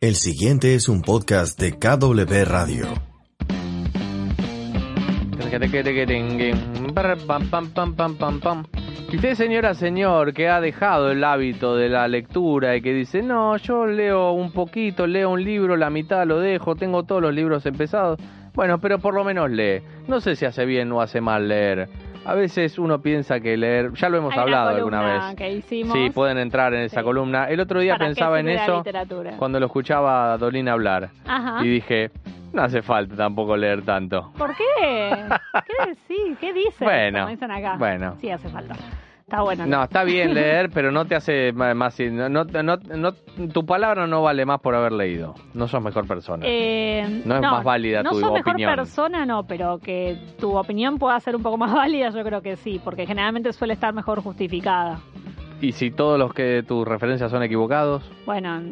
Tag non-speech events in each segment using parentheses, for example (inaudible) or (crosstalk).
El siguiente es un podcast de KW Radio. Y usted, señora, señor, que ha dejado el hábito de la lectura y que dice, no, yo leo un poquito, leo un libro, la mitad lo dejo, tengo todos los libros empezados. Bueno, pero por lo menos lee. No sé si hace bien o hace mal leer. A veces uno piensa que leer, ya lo hemos Hay hablado alguna vez. que hicimos. Sí, pueden entrar en esa Sí. columna. El otro día ¿Para qué pensaba en eso cuando lo escuchaba a Dolina hablar. Ajá. Y dije, no hace falta tampoco leer tanto. ¿Por qué? (laughs) ¿Qué decís? ¿Qué dicen? Bueno, Como dicen acá. bueno. Sí, hace falta. Está bueno. No, está bien leer, pero no te hace más... No, no, no- no- tu palabra no vale más por haber leído. No sos mejor persona. Eh, No es más válida no tu sos opinión. mejor persona, no, pero que tu opinión pueda ser un poco más (laughs) válida, yo creo que sí, porque generalmente suele estar mejor justificada. Y si todos los que tus referencias son equivocados... Bueno,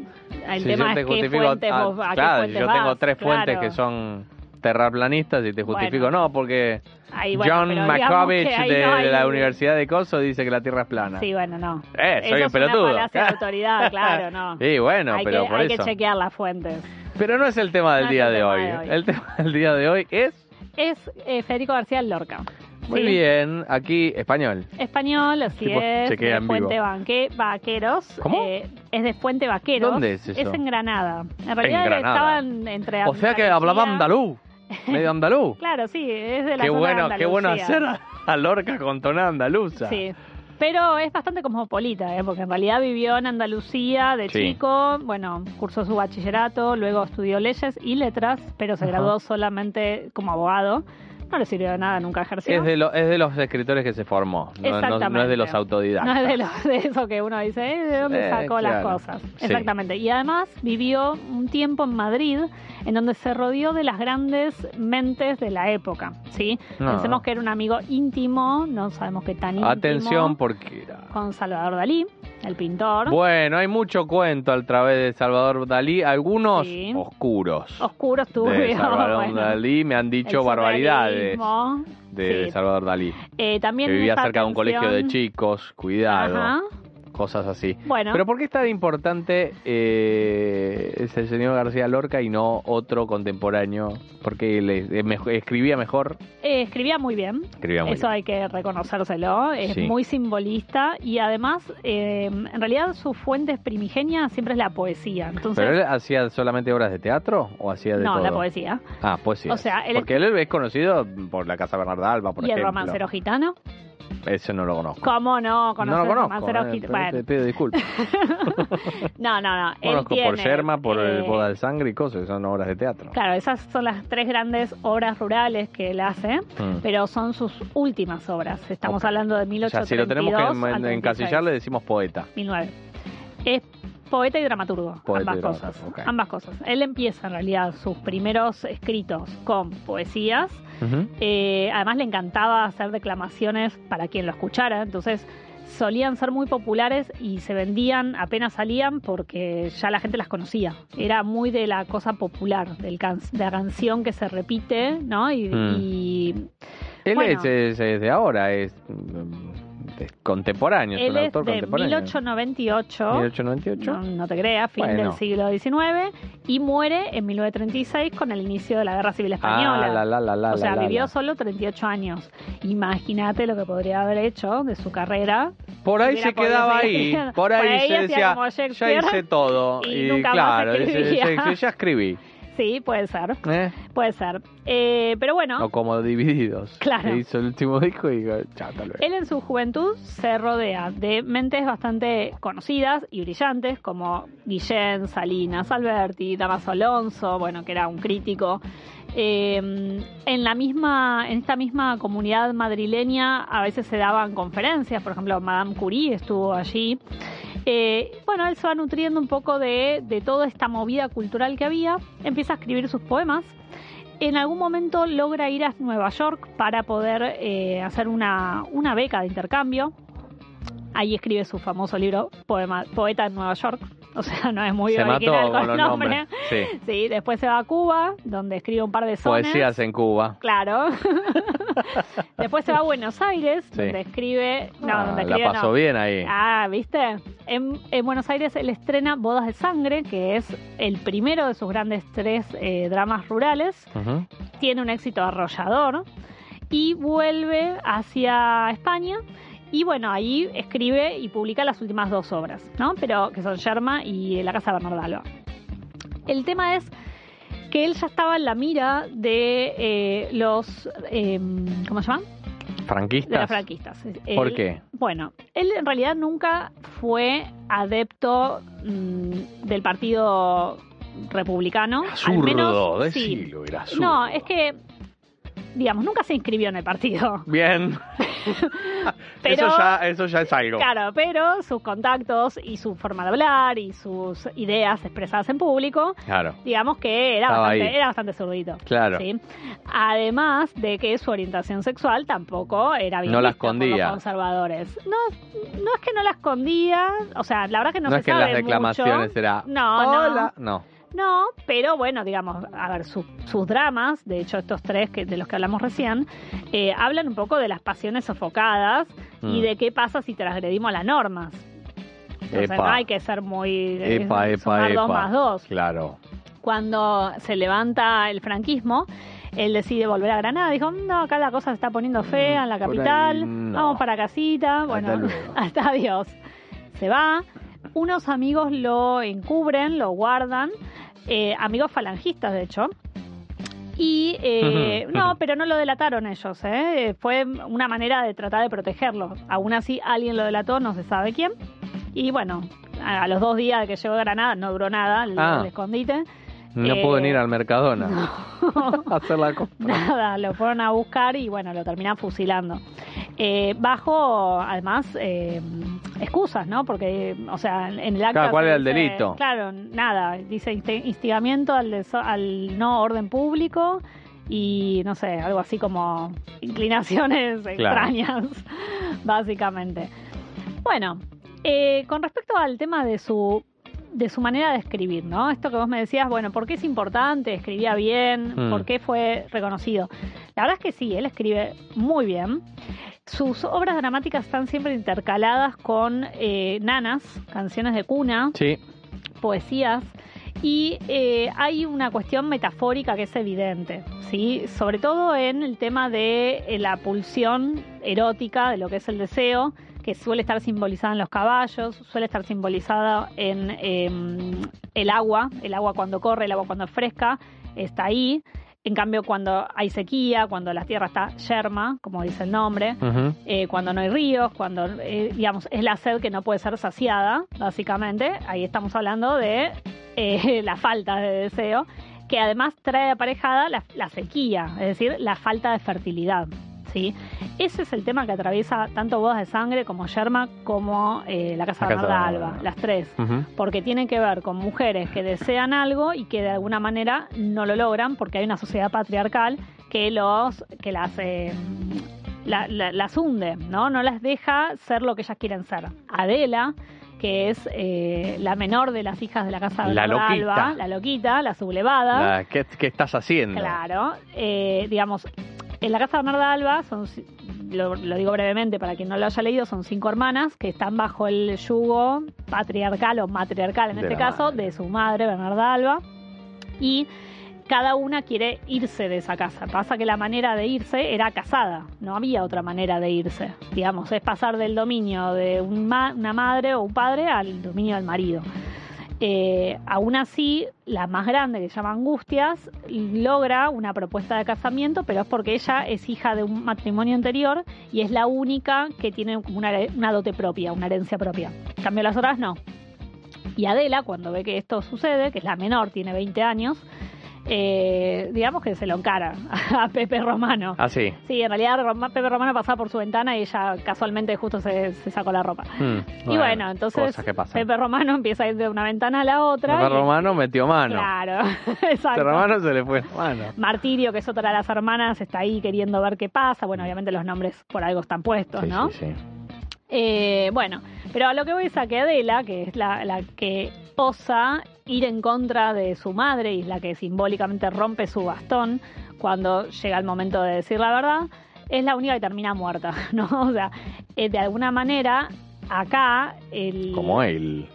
el si tema yo te es qué justifico... fuentes ah, vos, a qué claro, fuentes yo tengo tres fuentes que son terraplanistas y te justifico, Bueno. no, porque Ahí, bueno, John ahí de, no hay- de la Universidad de Coso dice que la Tierra es plana. Sí, bueno, no. Eh, soy Eso un pelotudo. Es una falacia de autoridad, (laughs) claro, no. Sí, bueno, hay pero que, por hay eso. que chequear las fuentes. Pero no es el tema del No día de hoy. de hoy. El tema del día de hoy es... Es eh, Federico García Lorca. Muy ¿sí? bien, aquí español. Español, así Tipo, es, chequea de en Fuente. Banque, Vaqueros. ¿Cómo? eh, es de Fuente Vaqueros. ¿Dónde es eso? Es en Granada. En realidad Granada. estaban entre O sea que hablaba andaluz, medio andaluz. (laughs) Claro, sí, es de la Qué zona bueno, qué bueno hacer a Lorca con tonada andaluza. Sí. Pero es bastante cosmopolita, ¿eh? porque en realidad vivió en Andalucía de Sí. chico, bueno, cursó su bachillerato, luego estudió leyes y letras, pero se Ajá. graduó solamente como abogado. No le sirvió de nada, nunca ejerció. Es de, lo- es de los escritores que se formó, no, no- es de los autodidactas. No es de, lo- (laughs) de eso que uno dice, ¿eh? ¿de dónde Eh, sacó las cosas? Sí. Exactamente. Y además vivió un tiempo en Madrid en donde se rodeó de las grandes mentes de la época, ¿sí? No. Pensemos que era un amigo íntimo, no sabemos qué tan íntimo. Atención porque... era- Con Salvador Dalí, el pintor. Bueno, hay mucho cuento a través de Salvador Dalí, algunos Sí. oscuros. Oscuro estuvo. de Salvador bueno, Dalí me han el dicho barbaridades de Sí. Salvador Dalí. Eh, también Que vivía cerca de un colegio de chicos, cuidado, Ajá. Cosas así. Bueno. Pero ¿por qué es tan importante eh, ese señor García Lorca y no otro contemporáneo? Porque él es- es mejor- escribía mejor. Eh, escribía muy bien. Escribía muy Eso bien. hay que reconocérselo. Es Sí. muy simbolista y además, eh, en realidad, su fuente primigenia siempre es la poesía. Entonces, ¿Pero él hacía solamente obras de teatro o hacía de no, todo? la poesía. Ah, poesía. O sea, él- Porque él es conocido por la Casa Bernarda Alba, por y el ejemplo. romancero gitano. Ese no lo conozco. ¿Cómo no no lo conozco. eh, Bueno, Te pido disculpas. (laughs) no, no, no. Conozco por Yerma, por el eh, Boda de Sangre y cosas, son obras de teatro. Claro, esas son las tres grandes obras rurales que él hace, Mm. pero son sus últimas obras. Estamos hablando de O 1832 sea, si lo tenemos que al en- 36. encasillar, le decimos poeta. 1009. Es poeta y dramaturgo, Poeta ambas cosas. Ambas cosas. Él empieza en realidad sus primeros escritos con poesías. Eh, además le encantaba hacer declamaciones para quien lo escuchara, entonces solían ser muy populares y se vendían apenas salían porque ya la gente las conocía. Era muy de la cosa popular, del can- de la canción que se repite, ¿no? Y, Mm. y Él Bueno. es, es- es de ahora, es, contemporáneo, es él un es autor de contemporáneo. 1898. 1898. No, no te creas, fin Bueno. del siglo XIX, y muere en 1936 con el inicio de la Guerra Civil Española. Ah, la, la, la, o sea, vivió solo 38 años. Imagínate lo que podría haber hecho de su carrera. Por ahí se quedaba ahí, por ahí Por ahí se decía, ya hice todo. (laughs) y nunca más claro, dice, ya escribí. Sí, puede ser, ¿eh? puede ser. Eh, pero bueno, O como Divididos. Claro. Que hizo el último (laughs) disco y digo, chao, tal vez. Él en su juventud se rodea de mentes bastante conocidas y brillantes como Guillén, Salinas, Alberti, Damaso Alonso, bueno, que era un crítico. Eh, en la misma, en esta misma comunidad madrileña a veces se daban conferencias, por ejemplo, Madame Curie estuvo allí. Eh, bueno, él se va nutriendo un poco de, de toda esta movida cultural que había, empieza a escribir sus poemas. En algún momento logra ir a Nueva York para poder eh, hacer una, una beca de intercambio. Ahí escribe su famoso libro Poema, Poeta en Nueva York. O sea, no es muy Se original mató con el los nombre. nombres. Sí. Sí, después se va a Cuba, donde escribe un par de sones. Poesías en Cuba. Claro. (laughs) (laughs) Después se va a Buenos Aires, Sí. donde escribe. No, Ah, donde la escribe pasó no. bien ahí. Ah, ¿viste? En, en Buenos Aires él estrena Bodas de Sangre, que es el primero de sus grandes tres eh, dramas rurales. Tiene un éxito arrollador y vuelve hacia España. Y bueno, ahí escribe y publica las últimas dos obras, ¿no? Pero que son Yerma y La Casa de Bernardo Alba. El tema es que él ya estaba en la mira de eh, los, eh, ¿cómo se llaman? ¿Franquistas? De los franquistas. ¿Por qué? Bueno, él en realidad nunca fue adepto mm, del partido republicano. al Zurdo, menos, sí. decilo, era. No, es que, digamos, nunca se inscribió en el partido. (laughs) Bien. (laughs) Pero- eso, ya, eso ya es algo. Claro, pero sus contactos y su forma de hablar y sus ideas expresadas en público, Claro, digamos que era Estaba bastante, ahí. era bastante zurdito. claro. ¿sí? Además de que su orientación sexual tampoco era bien No la por escondía. los conservadores. No, no es que no la escondía, o sea, la verdad que no, No, se es que sabe las reclamaciones mucho. era. No, no. Hola. No. No, pero bueno, digamos, a ver, su- sus dramas, de hecho estos tres que, de los que hablamos recién, eh, hablan un poco de las pasiones sofocadas y Mm. de qué pasa si transgredimos las normas. Entonces Epa. no hay que ser muy... eh, Epa, epa, sumar dos más dos Claro. cuando se levanta el franquismo, él decide volver a Granada. Dijo, no, acá la cosa se está poniendo fea en la Mm, ahí capital, no. vamos para casita. Bueno, (laughs) hasta adiós. Se va. Unos amigos lo encubren, lo guardan, eh, amigos falangistas, de hecho. Y eh, no, pero no lo delataron ellos, ¿eh? Fue una manera de tratar de protegerlo. Aún así, alguien lo delató, no se sabe quién. Y bueno, a los dos días de que llegó a Granada, no duró nada el, Ah. el escondite. No Eh, venir al Mercadona (laughs) a hacer la compra. Nada, lo fueron a buscar y bueno, lo terminan fusilando. Eh, bajo, además, eh, excusas, ¿no? Porque, o sea, en el acta. Claro, ¿cuál era el dice- delito? Claro, nada. Dice insti- instigamiento al, al no orden público y, no sé, algo así como inclinaciones extrañas, (laughs) básicamente. Bueno, eh, con respecto al tema de su de su manera de escribir, ¿no? Esto que vos me decías, bueno, ¿por qué es importante? ¿Escribía bien? Mm. ¿Por qué fue reconocido? La verdad es que sí, él escribe muy bien. Sus obras dramáticas están siempre intercaladas con eh, nanas, canciones de cuna, Sí, poesías y eh, hay una cuestión metafórica que es evidente, ¿sí? sobre todo en el tema de eh, la pulsión erótica de lo que es el deseo, que suele estar simbolizada en los caballos, suele estar simbolizada en eh, el agua, el agua cuando corre, el agua cuando es fresca, está ahí. En cambio, cuando hay sequía, cuando la tierra está yerma, como dice el nombre, eh, cuando no hay ríos, cuando, eh, digamos, es la sed que no puede ser saciada, básicamente. Ahí estamos hablando de eh, (laughs) la falta de deseo, que además trae aparejada la, la sequía, es decir, la falta de fertilidad. ¿Sí? Ese es el tema que atraviesa tanto Bodas de Sangre como Yerma como eh, La Casa La de Casa de. Alba, las tres porque tiene que ver con mujeres que desean algo y que de alguna manera no lo logran porque hay una sociedad patriarcal que los que las eh, la- la- las hunde, ¿no? No las deja ser lo que ellas quieren ser. Adela, que es eh, la menor de las hijas de la casa de La loquita. Alba, la loquita, la sublevada. La- ¿qué, qué estás haciendo? Claro, eh, digamos, en la casa de Bernarda Alba, son, lo, lo digo brevemente para quien no lo haya leído, son cinco hermanas que están bajo el yugo patriarcal o matriarcal en De este caso, madre. de su madre, Bernarda Alba, y cada una quiere irse de esa casa. Pasa que la manera de irse era casada, no había otra manera de irse. Digamos, es pasar del dominio de un ma- una madre o un padre al dominio del marido. Eh, aún así, la más grande, que se llama Angustias, logra una propuesta de casamiento, pero es porque ella es hija de un matrimonio anterior y es la única que tiene una, una dote propia, una herencia propia. En cambio, las otras no. Y Adela, cuando ve que esto sucede, que es la menor, tiene 20 años, eh, digamos que se lo encara a Pepe Romano. Ah, sí. Sí, en realidad Roma- Pepe Romano pasaba por su ventana y ella casualmente justo se, se sacó la ropa. Hmm, y bueno, entonces. Pepe Romano empieza a ir de una ventana a la otra. Pepe y- Romano metió mano. Claro, (laughs) Pepe exacto. Romano se le fue mano. Martirio, que es otra de las hermanas, está ahí queriendo ver qué pasa. Bueno, obviamente los nombres por algo están puestos, Sí, ¿no? sí, sí. Eh, bueno, pero a lo que voy es a que Adela, que es la, la que osa ir en contra de su madre y es la que simbólicamente rompe su bastón cuando llega el momento de decir la verdad, es la única que termina muerta, (laughs) ¿no? O sea, eh, de alguna manera, acá el... Como él.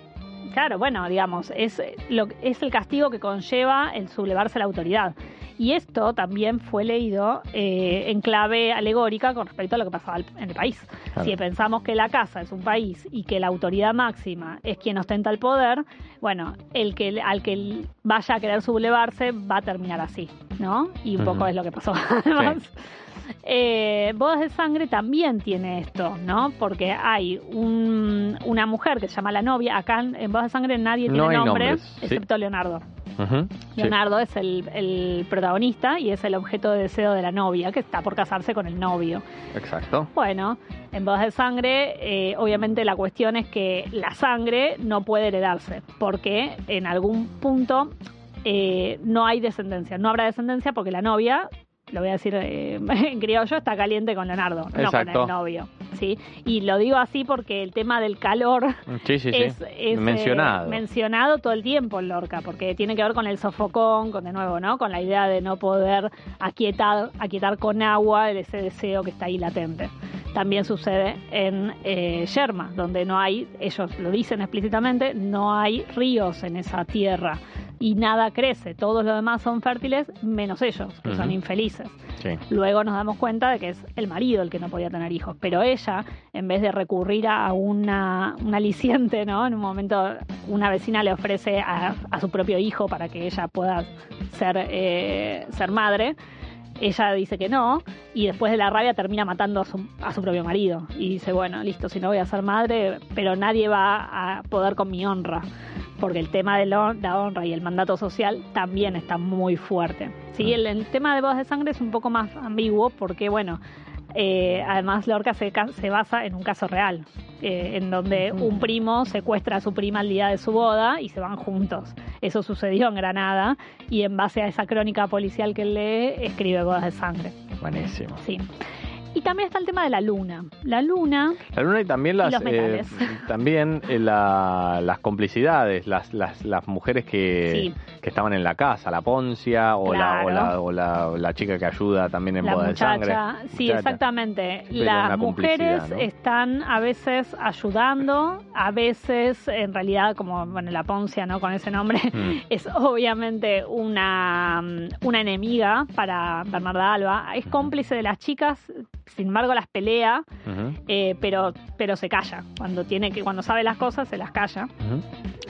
Claro, bueno, digamos, es, lo, es el castigo que conlleva el sublevarse a la autoridad. Y esto también fue leído eh, en clave alegórica con respecto a lo que pasaba en el país. Claro. Si pensamos que la casa es un país y que la autoridad máxima es quien ostenta el poder, bueno, el que al que vaya a querer sublevarse va a terminar así, ¿no? Y un poco es lo que pasó. Además, eh, Bodas de Sangre también tiene esto, ¿no? Porque hay un- una mujer que se llama la novia. Acá en, Bodas de Sangre nadie No tiene nombre, nombres, sí. excepto Leonardo. Leonardo es el, el protagonista y es el objeto de deseo de la novia, que está por casarse con el novio. Exacto. Bueno, en Bodas de Sangre, eh, obviamente la cuestión es que la sangre no puede heredarse, porque en algún punto eh, no hay descendencia. No habrá descendencia porque la novia, lo voy a decir eh, (laughs) en criollo, está caliente con Leonardo, no con el novio. ¿sí? Y lo digo así porque el tema del calor Sí, sí, sí. es, es, Mencionado. eh, mencionado todo el tiempo en Lorca, porque tiene que ver con el sofocón, con de nuevo, ¿no? Con la idea de no poder aquietar, aquietar con agua ese deseo que está ahí latente. También sucede en eh, Yerma, donde no hay, ellos lo dicen explícitamente, no hay ríos en esa tierra y nada crece. Todos los demás son fértiles, menos ellos, que son infelices. Sí. Luego nos damos cuenta de que es el marido el que no podía tener hijos, pero ella, en vez de recurrir a una, un aliciente, ¿no? En un momento una vecina le ofrece a, a su propio hijo para que ella pueda ser, eh, ser madre. Ella dice que no y después de la rabia termina matando a su, a su propio marido. Y dice, bueno, listo, si no voy a ser madre, pero nadie va a poder con mi honra. Porque el tema de la honra y el mandato social también está muy fuerte. ¿sí? El, el tema de bodas de sangre es un poco más ambiguo porque, bueno, eh, además Lorca se, se basa en un caso real, eh, en donde un primo secuestra a su prima el día de su boda y se van juntos. Eso sucedió en Granada y en base a esa crónica policial que él lee, escribe Bodas de Sangre. Buenísimo. Sí. Y también está el tema de la luna. La luna, La luna y también las los eh, también eh, la- las complicidades, las, las, las mujeres que, Sí. Que estaban en la casa, la Poncia o, la, Claro. la, o la, o la chica que ayuda también en la boda de sangre. muchacha. Sí, Muchacha. exactamente. Pero Las mujeres están a veces ayudando, a veces, en realidad, como bueno, la Poncia, ¿no? Con ese nombre, Mm. (laughs) es obviamente una, mm, una enemiga para Bernarda Alba. Es cómplice de las chicas, sin embargo las pelea, eh, pero, pero se calla. Cuando tiene que, cuando sabe las cosas, se las calla.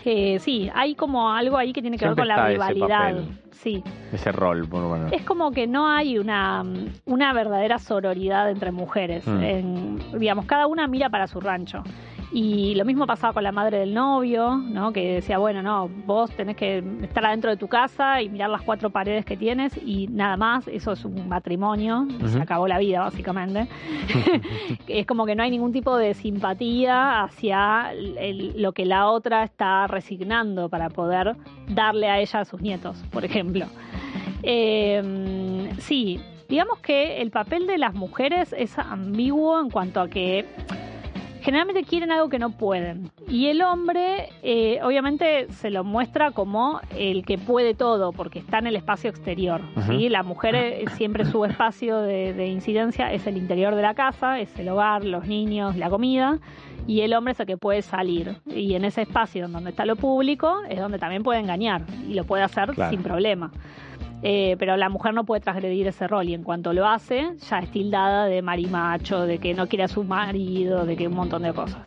Eh, sí, hay como algo ahí que tiene que Siempre ver con la ese rivalidad. papel. Sí. Ese rol, bueno, bueno. Es como que no hay una, una verdadera sororidad entre mujeres. Mm. En- digamos, cada una mira para su rancho. Y lo mismo pasaba con la madre del novio, ¿no? Que decía, bueno, no, vos tenés que estar adentro de tu casa y mirar las cuatro paredes que tienes y nada más, eso es un matrimonio, se acabó la vida básicamente. (laughs) es como que no hay ningún tipo de simpatía hacia el- lo que la otra está resignando para poder darle a ella a sus nietos, por ejemplo. Eh, sí, digamos que el papel de las mujeres es ambiguo en cuanto a que generalmente quieren algo que no pueden. Y el hombre, eh, obviamente, se lo muestra como el que puede todo, porque está en el espacio exterior. ¿sí? La mujer eh, siempre su espacio de, de incidencia es el interior de la casa, es el hogar, los niños, la comida. Y el hombre es el que puede salir. Y en ese espacio donde está lo público es donde también puede engañar. Y lo puede hacer Claro. sin problema. Eh, pero la mujer no puede transgredir ese rol y en cuanto lo hace, ya es tildada de marimacho, de que no quiere a su marido, de que un montón de cosas.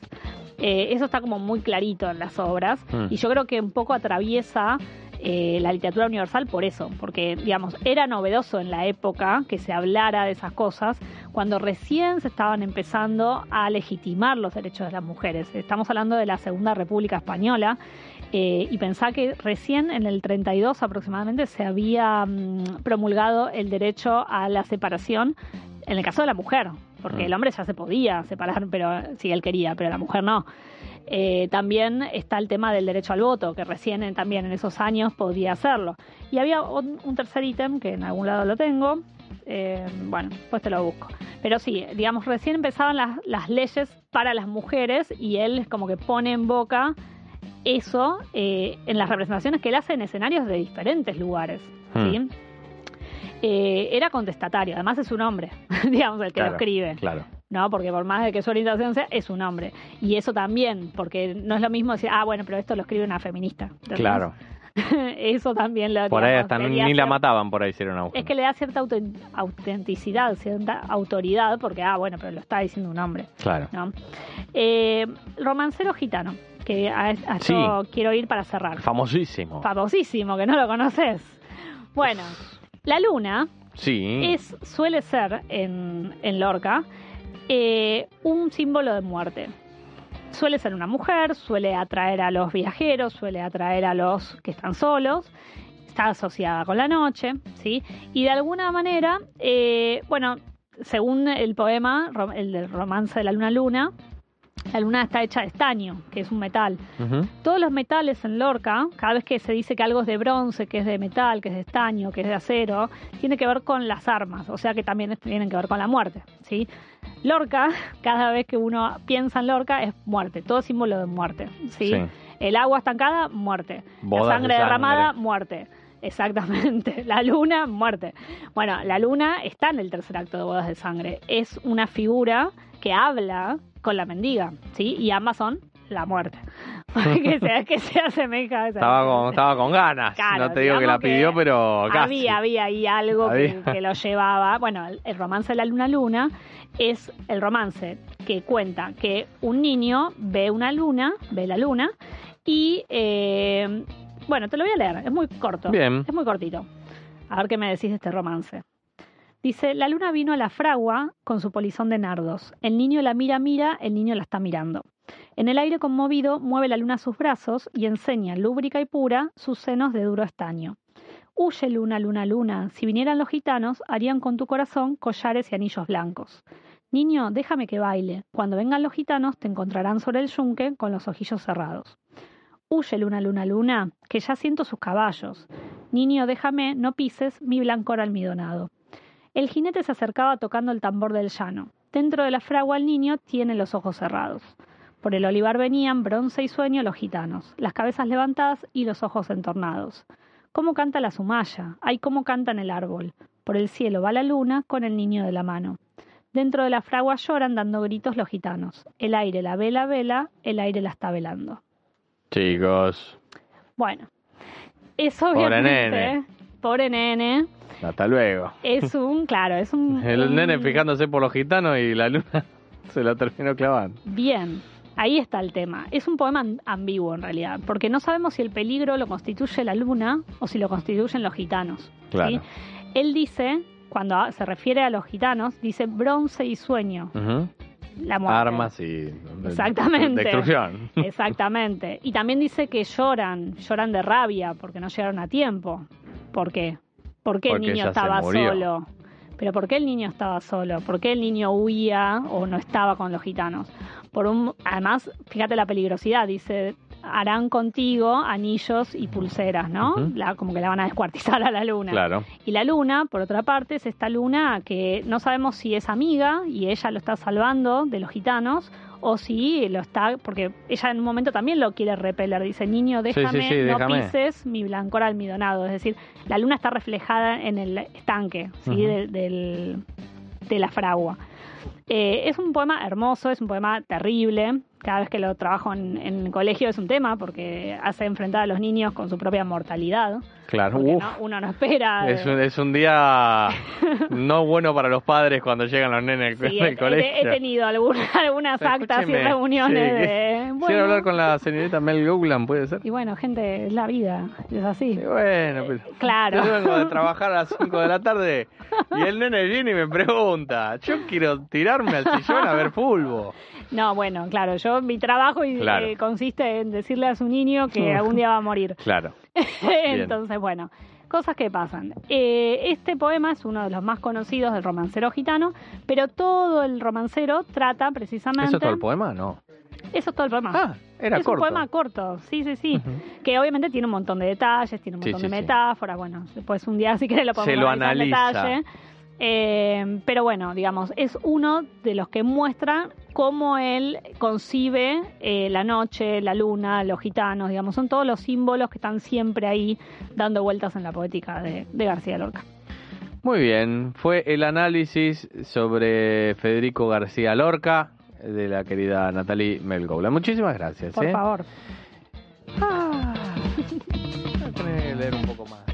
Eh, eso está como muy clarito en las obras Mm. y yo creo que un poco atraviesa eh, la literatura universal por eso, porque digamos, era novedoso en la época que se hablara de esas cosas cuando recién se estaban empezando a legitimar los derechos de las mujeres. Estamos hablando de la Segunda República Española Eh, y pensá que recién en el 32 aproximadamente se había mm, promulgado el derecho a la separación en el caso de la mujer, porque Mm. el hombre ya se podía separar, pero si él quería, pero la mujer no. Eh, también está el tema del derecho al voto, que recién en- también en esos años podía hacerlo. Y había un, un tercer ítem, que en algún lado lo tengo, eh, bueno, pues te lo busco. Pero sí, digamos, recién empezaban las, las leyes para las mujeres y él como que pone en boca eso eh, en las representaciones que él hace en escenarios de diferentes lugares. ¿sí? Hmm. Eh, era contestatario, además es un hombre, (laughs) digamos, el que Claro, lo escribe. Claro. ¿no? Porque por más de que su orientación sea, es un hombre. Y eso también, porque no es lo mismo decir, ah, bueno, pero esto lo escribe una feminista. ¿entendés? Claro. (laughs) eso también lo Por ahí hasta ni la mataban por ahí una mujer. Es que le da cierta auten- autenticidad, cierta autoridad, porque, ah, bueno, pero lo está diciendo un hombre. Claro. ¿no? Eh, romancero gitano, que a, a Sí. quiero ir para cerrar. Famosísimo. Famosísimo, que no lo conoces. Bueno, la luna sí. es, suele ser en, en Lorca eh, un símbolo de muerte. Suele ser una mujer, suele atraer a los viajeros, suele atraer a los que están solos, está asociada con la noche, ¿sí? Y de alguna manera, eh, bueno, según el poema, el del romance de la luna luna, la luna está hecha de estaño, que es un metal. Todos los metales en Lorca, cada vez que se dice que algo es de bronce, que es de metal, que es de estaño, que es de acero, tiene que ver con las armas, o sea que también tienen que ver con la muerte, ¿sí? Lorca, (laughs) cada vez que uno piensa en Lorca, es muerte, todo es símbolo de muerte, ¿sí? Sí. El agua estancada, muerte. Bodas la de sangre derramada, muerte. Exactamente. (laughs) La luna, muerte. Bueno, la luna está en el tercer acto de Bodas de Sangre. Es una figura que habla con la mendiga, ¿sí? Y ambas son la muerte. (laughs) que, se, que se asemeja a esa Estaba con, estaba con ganas. Claro, no te digo que la pidió, que pero casi. Había, había ahí algo que, lo llevaba. Bueno, el, el romance de la luna luna es el romance que cuenta que un niño ve una luna, ve la luna, y eh, bueno, te lo voy a leer, es muy corto. Bien. Es muy cortito. A ver qué me decís de este romance. Dice, la luna vino a la fragua con su polizón de nardos. El niño la mira, mira, el niño la está mirando. En el aire conmovido mueve la luna sus brazos y enseña, lúbrica y pura, sus senos de duro estaño. Huye luna, luna, luna. Si vinieran los gitanos, harían con tu corazón collares y anillos blancos. Niño, déjame que baile. Cuando vengan los gitanos, te encontrarán sobre el yunque con los ojillos cerrados. Huye luna, luna, luna, que ya siento sus caballos. Niño, déjame, no pises mi blancor almidonado. El jinete se acercaba tocando el tambor del llano. Dentro de la fragua el niño tiene los ojos cerrados. Por el olivar venían bronce y sueño los gitanos, las cabezas levantadas y los ojos entornados. ¿Cómo canta la sumaya? Ay, cómo canta en el árbol. Por el cielo va la luna con el niño de la mano. Dentro de la fragua lloran dando gritos los gitanos. El aire la vela, vela, el aire la está velando. Chicos, Bueno, eso Pobre obviamente, nene. Pobre nene, hasta luego. es un, claro, es un... (laughs) El un- nene fijándose por los gitanos y la luna (laughs) se lo terminó clavando. Bien, ahí está el tema. Es un poema am- ambiguo en realidad, porque no sabemos si el peligro lo constituye la luna o si lo constituyen los gitanos. ¿sí? Claro. Él dice, cuando se refiere a los gitanos, dice bronce y sueño, Ujú. la muerte. Armas y. Exactamente. Destrucción. Exactamente. Y también dice que lloran, lloran de rabia porque no llegaron a tiempo. ¿Por qué? ¿Por qué Porque el niño estaba solo? Pero ¿por qué el niño estaba solo? ¿Por qué el niño huía o no estaba con los gitanos? Por un, además, fíjate la peligrosidad, dice, harán contigo anillos y pulseras, ¿no? La- como que la van a descuartizar a la luna. Claro. Y la luna, por otra parte, es esta luna que no sabemos si es amiga y ella lo está salvando de los gitanos o si lo está, porque ella en un momento también lo quiere repeler. Dice, niño, Sí, sí, déjame, sí, no déjame. pises mi blancor almidonado. Es decir, la luna está reflejada en el estanque ¿sí? Del, del- de la fragua. Eh, es un poema hermoso, es un poema terrible. Cada vez que lo trabajo en, en el colegio es un tema porque hace enfrentar a los niños con su propia mortalidad. Claro. Porque Uf. no- uno no espera. Es de- un, es un día (laughs) no bueno para los padres cuando llegan los nenes Sí, (laughs) del he- colegio. he tenido alguna- (laughs) algunas actas y reuniones sí, de. Quiero bueno, hablar con la señorita Mel Goulan, ¿puede ser? Y bueno, gente, es la vida, es así. Y bueno, pero Claro. yo vengo de trabajar a las 5 de la tarde y el nene viene y me pregunta, yo quiero tirarme al sillón a ver fulbo. No, bueno, claro, yo mi trabajo Claro. eh, consiste en decirle a su niño que (laughs) algún día va a morir. Claro. (laughs) Entonces, bueno, cosas que pasan. Eh, este poema es uno de los más conocidos del romancero gitano, pero todo el romancero trata precisamente... ¿Eso es todo el poema? No. Eso es todo el poema. Ah, era es corto. un poema corto, sí, sí, sí. Que obviamente tiene un montón de detalles, tiene un montón sí, de sí. metáforas. Bueno, después un día si querés lo podemos Se lo en analiza. detalle. Eh, pero bueno, digamos, es uno de los que muestra cómo él concibe eh, la noche, la luna, los gitanos, digamos, son todos los símbolos que están siempre ahí dando vueltas en la poética de, de García Lorca. Muy bien, fue el análisis sobre Federico García Lorca de la querida Natalie Melgoula. Muchísimas gracias. Por ¿eh? favor. Ah, voy a tener que leer un poco más.